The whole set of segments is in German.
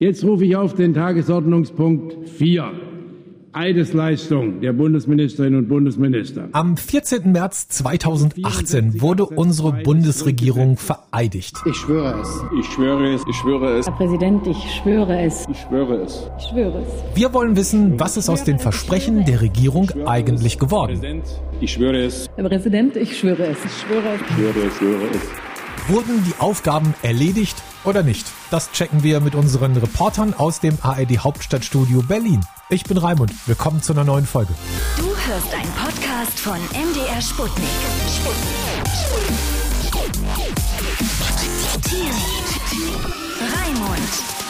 Jetzt rufe ich auf den Tagesordnungspunkt 4. Eidesleistung der Bundesministerinnen und Bundesminister. Am 14. März 2018 wurde unsere Bundesregierung vereidigt. Ich schwöre es. Ich schwöre es. Ich schwöre es. Herr Präsident, ich schwöre es. Ich schwöre es. Ich schwöre es. Wir wollen wissen, was ist aus den Versprechen der Regierung eigentlich geworden. Ich schwöre es. Herr Präsident, ich schwöre es. Ich schwöre es. Ich schwöre es. Ich schwöre es. Wurden die Aufgaben erledigt oder nicht? Das checken wir mit unseren Reportern aus dem ARD Hauptstadtstudio Berlin. Ich bin Raimund. Willkommen zu einer neuen Folge. Du hörst einen Podcast von MDR Sputnik. Sputnik. Raimund.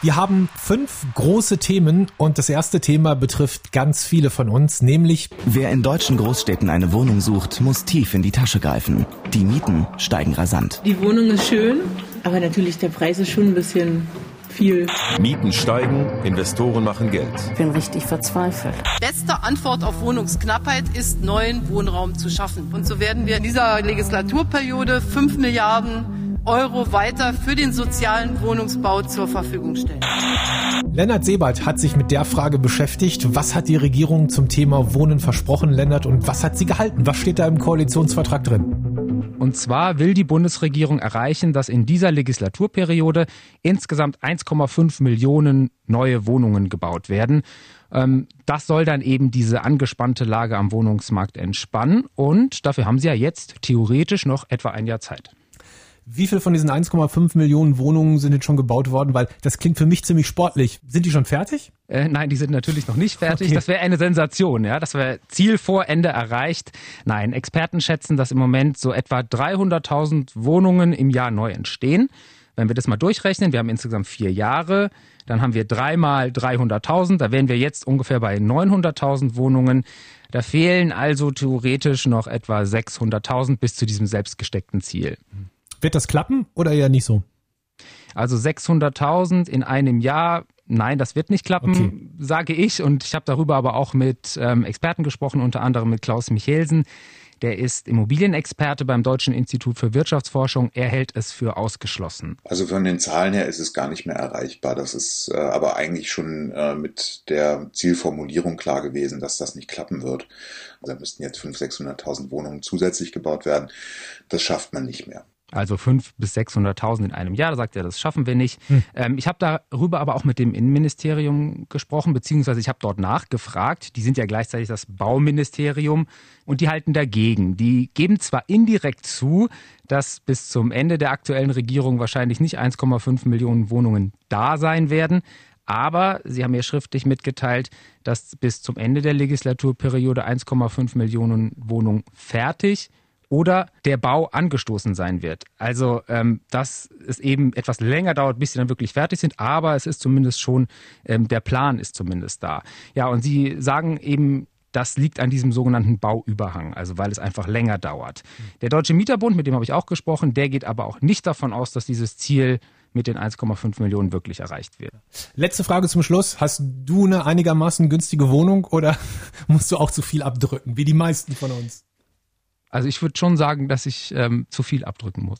Wir haben fünf große Themen und das erste Thema betrifft ganz viele von uns, nämlich Wer in deutschen Großstädten eine Wohnung sucht, muss tief in die Tasche greifen. Die Mieten steigen rasant. Die Wohnung ist schön, aber natürlich der Preis ist schon ein bisschen viel. Mieten steigen, Investoren machen Geld. Ich bin richtig verzweifelt. Beste Antwort auf Wohnungsknappheit ist, neuen Wohnraum zu schaffen. Und so werden wir in dieser Legislaturperiode 5 Milliarden Euro weiter für den sozialen Wohnungsbau zur Verfügung stellen. Lennart Sebald hat sich mit der Frage beschäftigt, was hat die Regierung zum Thema Wohnen versprochen, Lennart, und was hat sie gehalten? Was steht da im Koalitionsvertrag drin? Und zwar will die Bundesregierung erreichen, dass in dieser Legislaturperiode insgesamt 1,5 Millionen neue Wohnungen gebaut werden. Ähm, das soll dann eben diese angespannte Lage am Wohnungsmarkt entspannen. Und dafür haben sie ja jetzt theoretisch noch etwa ein Jahr Zeit. Wie viel von diesen 1,5 Millionen Wohnungen sind jetzt schon gebaut worden? Weil das klingt für mich ziemlich sportlich. Sind die schon fertig? Äh, nein, die sind natürlich noch nicht fertig. Okay. Das wäre eine Sensation, ja. Das wäre Ziel vor Ende erreicht. Nein, Experten schätzen, dass im Moment so etwa 300.000 Wohnungen im Jahr neu entstehen. Wenn wir das mal durchrechnen, wir haben insgesamt vier Jahre, dann haben wir dreimal 300.000, da wären wir jetzt ungefähr bei 900.000 Wohnungen. Da fehlen also theoretisch noch etwa 600.000 bis zu diesem selbstgesteckten Ziel. Wird das klappen oder eher nicht so? Also 600.000 in einem Jahr, nein, das wird nicht klappen, Okay. sage ich. Und ich habe darüber aber auch mit ähm, Experten gesprochen, unter anderem mit Klaus Michelsen. Der ist Immobilienexperte beim Deutschen Institut für Wirtschaftsforschung. Er hält es für ausgeschlossen. Also von den Zahlen her ist es gar nicht mehr erreichbar. Das ist äh, aber eigentlich schon äh, mit der Zielformulierung klar gewesen, dass das nicht klappen wird. Also da müssten jetzt 500.000, 600.000 Wohnungen zusätzlich gebaut werden. Das schafft man nicht mehr. Also 500.000 bis 600.000 in einem Jahr. Da sagt er, das schaffen wir nicht. Hm. Ähm, ich habe darüber aber auch mit dem Innenministerium gesprochen, beziehungsweise ich habe dort nachgefragt. Die sind ja gleichzeitig das Bauministerium und die halten dagegen. Die geben zwar indirekt zu, dass bis zum Ende der aktuellen Regierung wahrscheinlich nicht 1,5 Millionen Wohnungen da sein werden. Aber sie haben mir schriftlich mitgeteilt, dass bis zum Ende der Legislaturperiode 1,5 Millionen Wohnungen fertig oder der Bau angestoßen sein wird. Also, ähm, dass es eben etwas länger dauert, bis sie dann wirklich fertig sind, aber es ist zumindest schon, ähm, der Plan ist zumindest da. Ja, und sie sagen eben, das liegt an diesem sogenannten Bauüberhang, also weil es einfach länger dauert. Der Deutsche Mieterbund, mit dem habe ich auch gesprochen, der geht aber auch nicht davon aus, dass dieses Ziel mit den 1,5 Millionen wirklich erreicht wird. Letzte Frage zum Schluss. Hast du eine einigermaßen günstige Wohnung oder musst du auch zu viel abdrücken, wie die meisten von uns? Also ich würde schon sagen, dass ich ähm, zu viel abdrücken muss.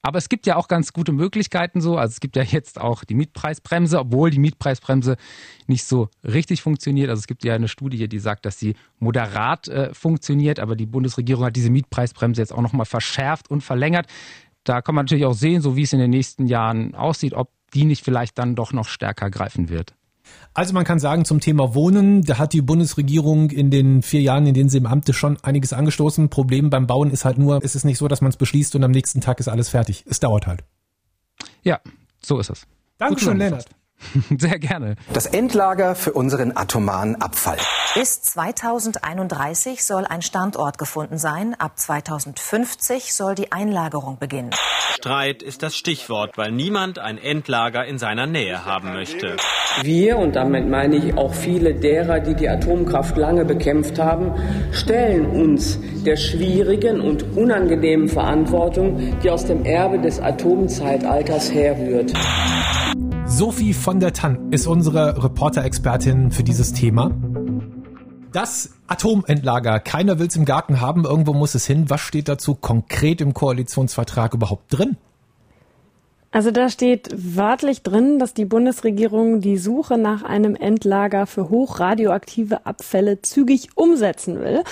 Aber es gibt ja auch ganz gute Möglichkeiten so. Also es gibt ja jetzt auch die Mietpreisbremse, obwohl die Mietpreisbremse nicht so richtig funktioniert. Also es gibt ja eine Studie, die sagt, dass sie moderat äh, funktioniert, aber die Bundesregierung hat diese Mietpreisbremse jetzt auch nochmal verschärft und verlängert. Da kann man natürlich auch sehen, so wie es in den nächsten Jahren aussieht, ob die nicht vielleicht dann doch noch stärker greifen wird. Also man kann sagen, zum Thema Wohnen, da hat die Bundesregierung in den vier Jahren, in denen sie im Amt ist, schon einiges angestoßen. Problem beim Bauen ist halt nur, es ist nicht so, dass man es beschließt und am nächsten Tag ist alles fertig. Es dauert halt. Ja, so ist es. Dankeschön, Lennart. Sehr gerne. Das Endlager für unseren atomaren Abfall. Bis 2031 soll ein Standort gefunden sein. Ab 2050 soll die Einlagerung beginnen. Streit ist das Stichwort, weil niemand ein Endlager in seiner Nähe haben möchte. Wir, und damit meine ich auch viele derer, die die Atomkraft lange bekämpft haben, stellen uns der schwierigen und unangenehmen Verantwortung, die aus dem Erbe des Atomzeitalters herrührt. Sophie von der Tann ist unsere Reporter-Expertin für dieses Thema. Das Atomendlager, keiner will es im Garten haben, irgendwo muss es hin. Was steht dazu konkret im Koalitionsvertrag überhaupt drin? Also da steht wörtlich drin, dass die Bundesregierung die Suche nach einem Endlager für hochradioaktive Abfälle zügig umsetzen will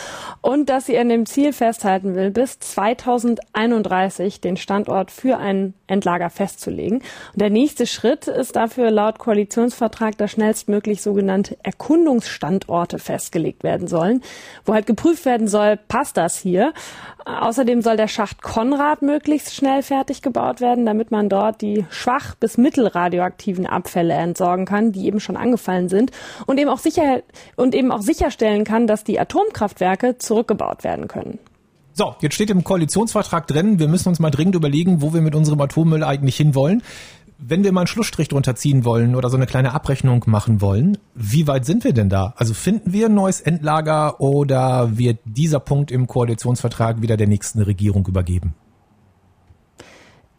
und dass sie an dem Ziel festhalten will, bis 2031 den Standort für ein Endlager festzulegen. Und der nächste Schritt ist dafür laut Koalitionsvertrag, dass schnellstmöglich sogenannte Erkundungsstandorte festgelegt werden sollen, wo halt geprüft werden soll, passt das hier? Außerdem soll der Schacht Konrad möglichst schnell fertig gebaut werden, damit man dort die schwach bis mittelradioaktiven Abfälle entsorgen kann, die eben schon angefallen sind und eben auch sicher und eben auch sicherstellen kann, dass die Atomkraftwerke zurückgebaut werden können. So, jetzt steht im Koalitionsvertrag drin, wir müssen uns mal dringend überlegen, wo wir mit unserem Atommüll eigentlich hinwollen. Wenn wir mal einen Schlussstrich drunter ziehen wollen oder so eine kleine Abrechnung machen wollen, wie weit sind wir denn da? Also finden wir ein neues Endlager oder wird dieser Punkt im Koalitionsvertrag wieder der nächsten Regierung übergeben?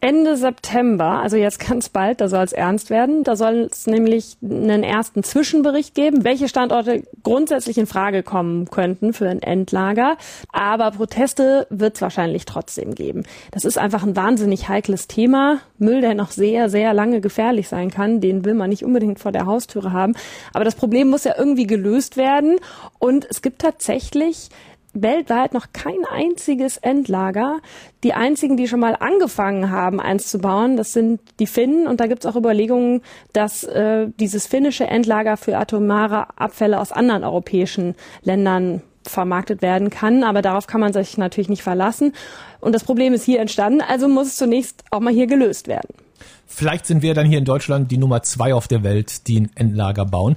Ende September, also jetzt ganz bald, da soll es ernst werden. Da soll es nämlich einen ersten Zwischenbericht geben, welche Standorte grundsätzlich in Frage kommen könnten für ein Endlager. Aber Proteste wird es wahrscheinlich trotzdem geben. Das ist einfach ein wahnsinnig heikles Thema. Müll, der noch sehr, sehr lange gefährlich sein kann, den will man nicht unbedingt vor der Haustüre haben. Aber das Problem muss ja irgendwie gelöst werden. Und es gibt tatsächlich weltweit noch kein einziges Endlager. Die einzigen, die schon mal angefangen haben, eins zu bauen, das sind die Finnen. Und da gibt es auch Überlegungen, dass äh, dieses finnische Endlager für atomare Abfälle aus anderen europäischen Ländern vermarktet werden kann. Aber darauf kann man sich natürlich nicht verlassen. Und das Problem ist hier entstanden, also muss es zunächst auch mal hier gelöst werden. Vielleicht sind wir dann hier in Deutschland die Nummer zwei auf der Welt, die ein Endlager bauen.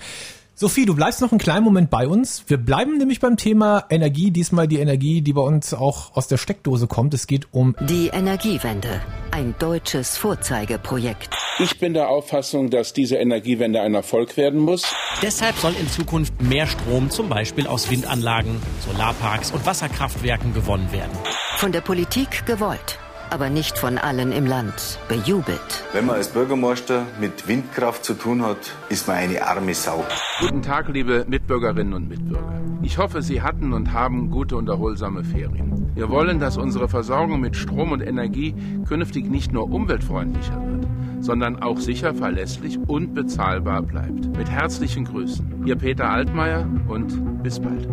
Sophie, du bleibst noch einen kleinen Moment bei uns. Wir bleiben nämlich beim Thema Energie, diesmal die Energie, die bei uns auch aus der Steckdose kommt. Es geht um die Energiewende, ein deutsches Vorzeigeprojekt. Ich bin der Auffassung, dass diese Energiewende ein Erfolg werden muss. Deshalb soll in Zukunft mehr Strom zum Beispiel aus Windanlagen, Solarparks und Wasserkraftwerken gewonnen werden. Von der Politik gewollt aber nicht von allen im Land bejubelt. Wenn man als Bürgermeister mit Windkraft zu tun hat, ist man eine arme Sau. Guten Tag, liebe Mitbürgerinnen und Mitbürger. Ich hoffe, Sie hatten und haben gute und erholsame Ferien. Wir wollen, dass unsere Versorgung mit Strom und Energie künftig nicht nur umweltfreundlicher wird, sondern auch sicher, verlässlich und bezahlbar bleibt. Mit herzlichen Grüßen. Ihr Peter Altmaier und bis bald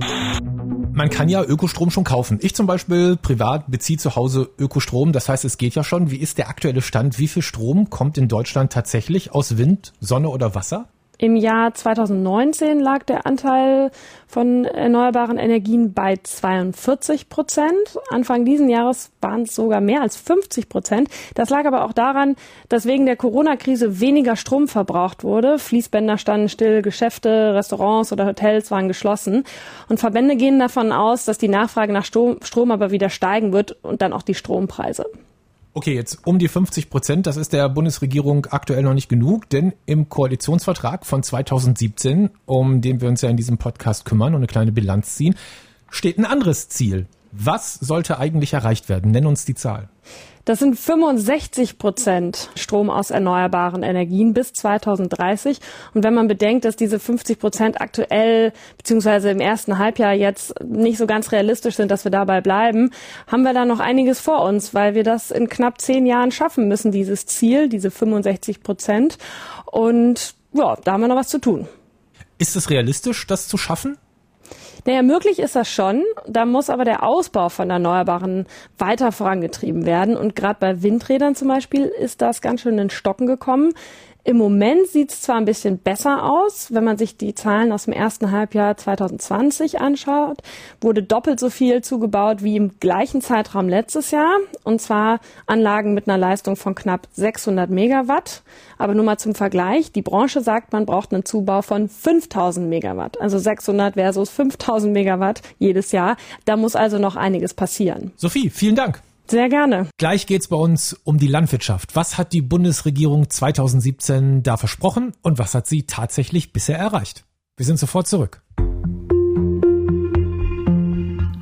man kann ja Ökostrom schon kaufen. Ich zum Beispiel privat beziehe zu Hause Ökostrom. Das heißt, es geht ja schon. Wie ist der aktuelle Stand? Wie viel Strom kommt in Deutschland tatsächlich aus Wind, Sonne oder Wasser? Im Jahr 2019 lag der Anteil von erneuerbaren Energien bei 42 Prozent. Anfang diesen Jahres waren es sogar mehr als 50 Prozent. Das lag aber auch daran, dass wegen der Corona-Krise weniger Strom verbraucht wurde. Fließbänder standen still, Geschäfte, Restaurants oder Hotels waren geschlossen. Und Verbände gehen davon aus, dass die Nachfrage nach Strom aber wieder steigen wird und dann auch die Strompreise. Okay, jetzt um die 50 Prozent, das ist der Bundesregierung aktuell noch nicht genug, denn im Koalitionsvertrag von 2017, um den wir uns ja in diesem Podcast kümmern und eine kleine Bilanz ziehen, steht ein anderes Ziel. Was sollte eigentlich erreicht werden? Nenn uns die Zahl. Das sind 65 Prozent Strom aus erneuerbaren Energien bis 2030. Und wenn man bedenkt, dass diese 50 Prozent aktuell beziehungsweise im ersten Halbjahr jetzt nicht so ganz realistisch sind, dass wir dabei bleiben, haben wir da noch einiges vor uns, weil wir das in knapp zehn Jahren schaffen müssen, dieses Ziel, diese 65 Prozent. Und ja, da haben wir noch was zu tun. Ist es realistisch, das zu schaffen? Naja, möglich ist das schon. Da muss aber der Ausbau von Erneuerbaren weiter vorangetrieben werden. Und gerade bei Windrädern zum Beispiel ist das ganz schön in Stocken gekommen. Im Moment sieht es zwar ein bisschen besser aus, wenn man sich die Zahlen aus dem ersten Halbjahr 2020 anschaut, wurde doppelt so viel zugebaut wie im gleichen Zeitraum letztes Jahr, und zwar Anlagen mit einer Leistung von knapp 600 Megawatt. Aber nur mal zum Vergleich, die Branche sagt, man braucht einen Zubau von 5000 Megawatt, also 600 versus 5000 Megawatt jedes Jahr. Da muss also noch einiges passieren. Sophie, vielen Dank. Sehr gerne. Gleich geht's bei uns um die Landwirtschaft. Was hat die Bundesregierung 2017 da versprochen und was hat sie tatsächlich bisher erreicht? Wir sind sofort zurück.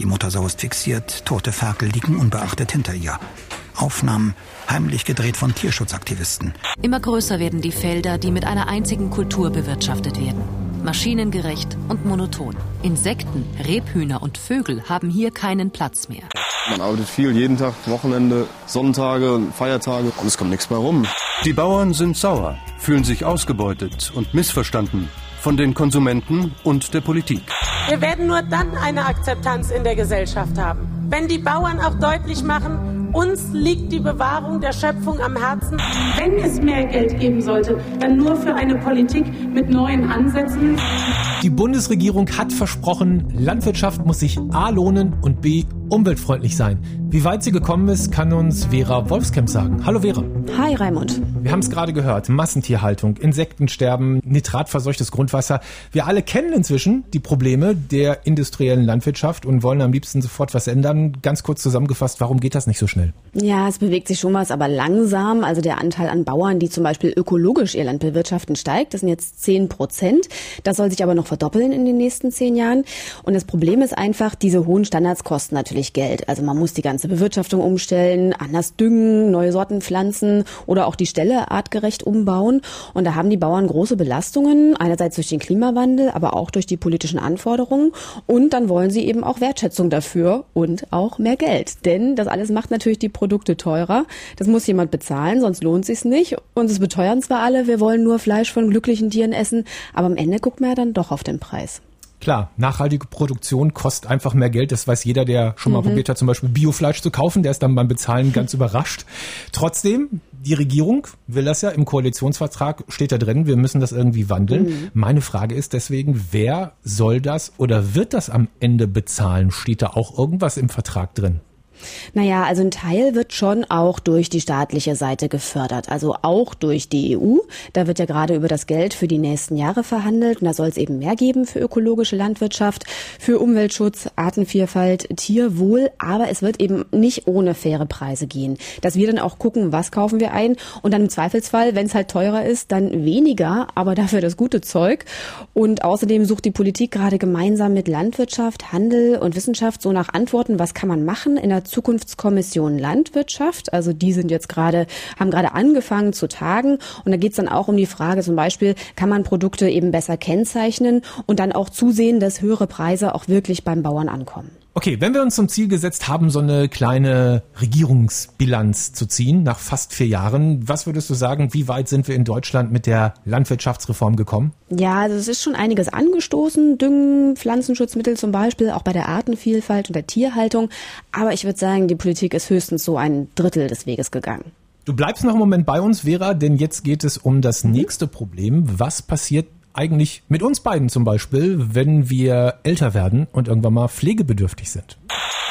Die Muttersau ist fixiert, tote Ferkel liegen unbeachtet hinter ihr. Aufnahmen heimlich gedreht von Tierschutzaktivisten. Immer größer werden die Felder, die mit einer einzigen Kultur bewirtschaftet werden. Maschinengerecht und monoton. Insekten, Rebhühner und Vögel haben hier keinen Platz mehr. Man arbeitet viel, jeden Tag, Wochenende, Sonntage, Feiertage und es kommt nichts mehr rum. Die Bauern sind sauer, fühlen sich ausgebeutet und missverstanden von den Konsumenten und der Politik. Wir werden nur dann eine Akzeptanz in der Gesellschaft haben, wenn die Bauern auch deutlich machen, uns liegt die Bewahrung der Schöpfung am Herzen. Wenn es mehr Geld geben sollte, dann nur für eine Politik mit neuen Ansätzen. Die Bundesregierung hat versprochen, Landwirtschaft muss sich A lohnen und B umweltfreundlich sein. Wie weit sie gekommen ist, kann uns Vera Wolfskamp sagen. Hallo Vera. Hi Raimund. Wir haben es gerade gehört. Massentierhaltung, Insektensterben, nitratverseuchtes Grundwasser. Wir alle kennen inzwischen die Probleme der industriellen Landwirtschaft und wollen am liebsten sofort was ändern. Ganz kurz zusammengefasst, warum geht das nicht so schnell? Ja, es bewegt sich schon was, aber langsam. Also der Anteil an Bauern, die zum Beispiel ökologisch ihr Land bewirtschaften, steigt. Das sind jetzt zehn Prozent. Das soll sich aber noch verdoppeln in den nächsten zehn Jahren. Und das Problem ist einfach, diese hohen Standards kosten natürlich Geld. Also man muss die ganze Bewirtschaftung umstellen, anders düngen, neue Sorten pflanzen oder auch die Ställe artgerecht umbauen. Und da haben die Bauern große Belastungen, einerseits durch den Klimawandel, aber auch durch die politischen Anforderungen. Und dann wollen sie eben auch Wertschätzung dafür und auch mehr Geld. Denn das alles macht natürlich die Produkte teurer. Das muss jemand bezahlen, sonst lohnt sich's nicht. Und es beteuern zwar alle, wir wollen nur Fleisch von glücklichen Tieren essen, aber am Ende guckt man ja dann doch auf den Preis. Klar, nachhaltige Produktion kostet einfach mehr Geld. Das weiß jeder, der schon mal mhm. probiert hat, zum Beispiel Biofleisch zu kaufen. Der ist dann beim Bezahlen ganz überrascht. Trotzdem, die Regierung will das ja. Im Koalitionsvertrag steht da drin, wir müssen das irgendwie wandeln. Mhm. Meine Frage ist deswegen, wer soll das oder wird das am Ende bezahlen? Steht da auch irgendwas im Vertrag drin? Naja, also ein Teil wird schon auch durch die staatliche Seite gefördert, also auch durch die EU. Da wird ja gerade über das Geld für die nächsten Jahre verhandelt und da soll es eben mehr geben für ökologische Landwirtschaft, für Umweltschutz, Artenvielfalt, Tierwohl, aber es wird eben nicht ohne faire Preise gehen. Dass wir dann auch gucken, was kaufen wir ein und dann im Zweifelsfall, wenn es halt teurer ist, dann weniger, aber dafür das gute Zeug. Und außerdem sucht die Politik gerade gemeinsam mit Landwirtschaft, Handel und Wissenschaft so nach Antworten, was kann man machen in der Zukunftskommission Landwirtschaft. Also die sind jetzt gerade, haben gerade angefangen zu tagen. Und da geht es dann auch um die Frage zum Beispiel, kann man Produkte eben besser kennzeichnen und dann auch zusehen, dass höhere Preise auch wirklich beim Bauern ankommen. Okay, wenn wir uns zum Ziel gesetzt haben, so eine kleine Regierungsbilanz zu ziehen nach fast vier Jahren, was würdest du sagen, wie weit sind wir in Deutschland mit der Landwirtschaftsreform gekommen? Ja, also es ist schon einiges angestoßen, Düngen, Pflanzenschutzmittel zum Beispiel, auch bei der Artenvielfalt und der Tierhaltung. Aber ich würde sagen, die Politik ist höchstens so ein Drittel des Weges gegangen. Du bleibst noch einen Moment bei uns, Vera, denn jetzt geht es um das nächste Problem. Was passiert eigentlich mit uns beiden zum Beispiel, wenn wir älter werden und irgendwann mal pflegebedürftig sind?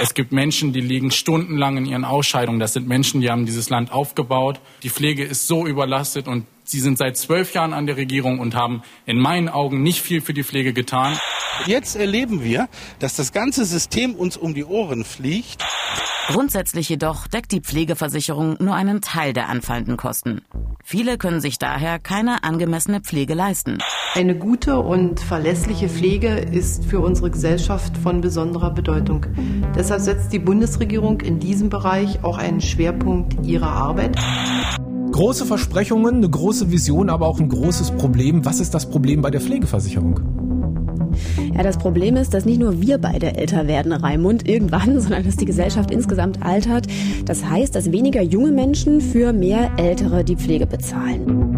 Es gibt Menschen, die liegen stundenlang in ihren Ausscheidungen. Das sind Menschen, die haben dieses Land aufgebaut. Die Pflege ist so überlastet und sie sind seit zwölf Jahren an der Regierung und haben in meinen Augen nicht viel für die Pflege getan. Jetzt erleben wir, dass das ganze System uns um die Ohren fliegt. Grundsätzlich jedoch deckt die Pflegeversicherung nur einen Teil der anfallenden Kosten. Viele können sich daher keine angemessene Pflege leisten. Eine gute und verlässliche Pflege ist für unsere Gesellschaft von besonderer Bedeutung. Deshalb setzt die Bundesregierung in diesem Bereich auch einen Schwerpunkt ihrer Arbeit. Große Versprechungen, eine große Vision, aber auch ein großes Problem. Was ist das Problem bei der Pflegeversicherung? Ja, das Problem ist, dass nicht nur wir beide älter werden, Raimund, irgendwann, sondern dass die Gesellschaft insgesamt altert. Das heißt, dass weniger junge Menschen für mehr Ältere die Pflege bezahlen.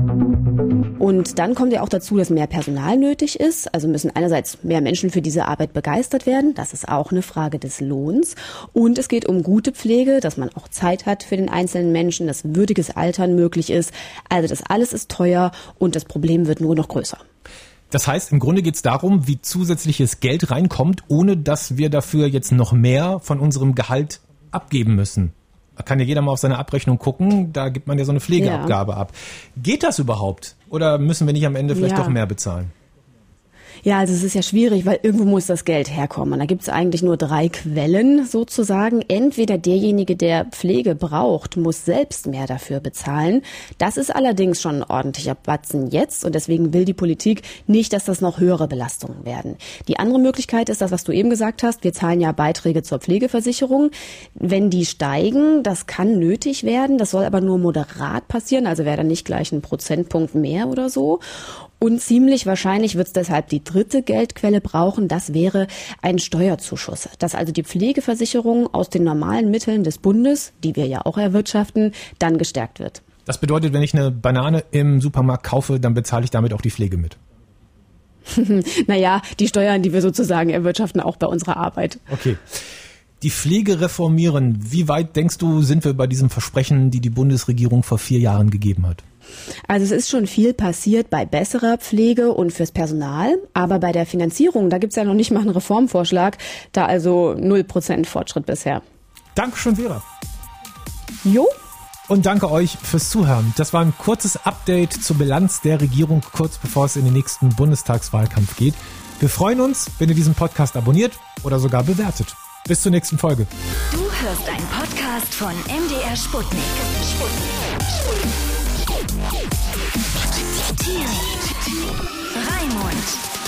Und dann kommt ja auch dazu, dass mehr Personal nötig ist. Also müssen einerseits mehr Menschen für diese Arbeit begeistert werden. Das ist auch eine Frage des Lohns. Und es geht um gute Pflege, dass man auch Zeit hat für den einzelnen Menschen, dass würdiges Altern möglich ist. Also das alles ist teuer und das Problem wird nur noch größer. Das heißt, im Grunde geht es darum, wie zusätzliches Geld reinkommt, ohne dass wir dafür jetzt noch mehr von unserem Gehalt abgeben müssen. Da kann ja jeder mal auf seine Abrechnung gucken, da gibt man ja so eine Pflegeabgabe Ja. ab. Geht das überhaupt? Oder müssen wir nicht am Ende vielleicht Ja. doch mehr bezahlen? Ja, also es ist ja schwierig, weil irgendwo muss das Geld herkommen. Und da gibt es eigentlich nur drei Quellen sozusagen. Entweder derjenige, der Pflege braucht, muss selbst mehr dafür bezahlen. Das ist allerdings schon ein ordentlicher Batzen jetzt und deswegen will die Politik nicht, dass das noch höhere Belastungen werden. Die andere Möglichkeit ist das, was du eben gesagt hast. Wir zahlen ja Beiträge zur Pflegeversicherung. Wenn die steigen, das kann nötig werden. Das soll aber nur moderat passieren, also wäre dann nicht gleich ein Prozentpunkt mehr oder so. Und ziemlich wahrscheinlich wird es deshalb die dritte Geldquelle brauchen. Das wäre ein Steuerzuschuss. Dass also die Pflegeversicherung aus den normalen Mitteln des Bundes, die wir ja auch erwirtschaften, dann gestärkt wird. Das bedeutet, wenn ich eine Banane im Supermarkt kaufe, dann bezahle ich damit auch die Pflege mit. naja, die Steuern, die wir sozusagen erwirtschaften, auch bei unserer Arbeit. Okay. Die Pflege reformieren. Wie weit denkst du, sind wir bei diesem Versprechen, die die Bundesregierung vor vier Jahren gegeben hat? Also es ist schon viel passiert bei besserer Pflege und fürs Personal, aber bei der Finanzierung, da gibt's ja noch nicht mal einen Reformvorschlag, da also 0% Fortschritt bisher. Dankeschön, Vera. Jo. Und danke euch fürs Zuhören. Das war ein kurzes Update zur Bilanz der Regierung, kurz bevor es in den nächsten Bundestagswahlkampf geht. Wir freuen uns, wenn ihr diesen Podcast abonniert oder sogar bewertet. Bis zur nächsten Folge. Du hörst einen Podcast von MDR Sputnik. Sputnik. Sputnik. Raimund.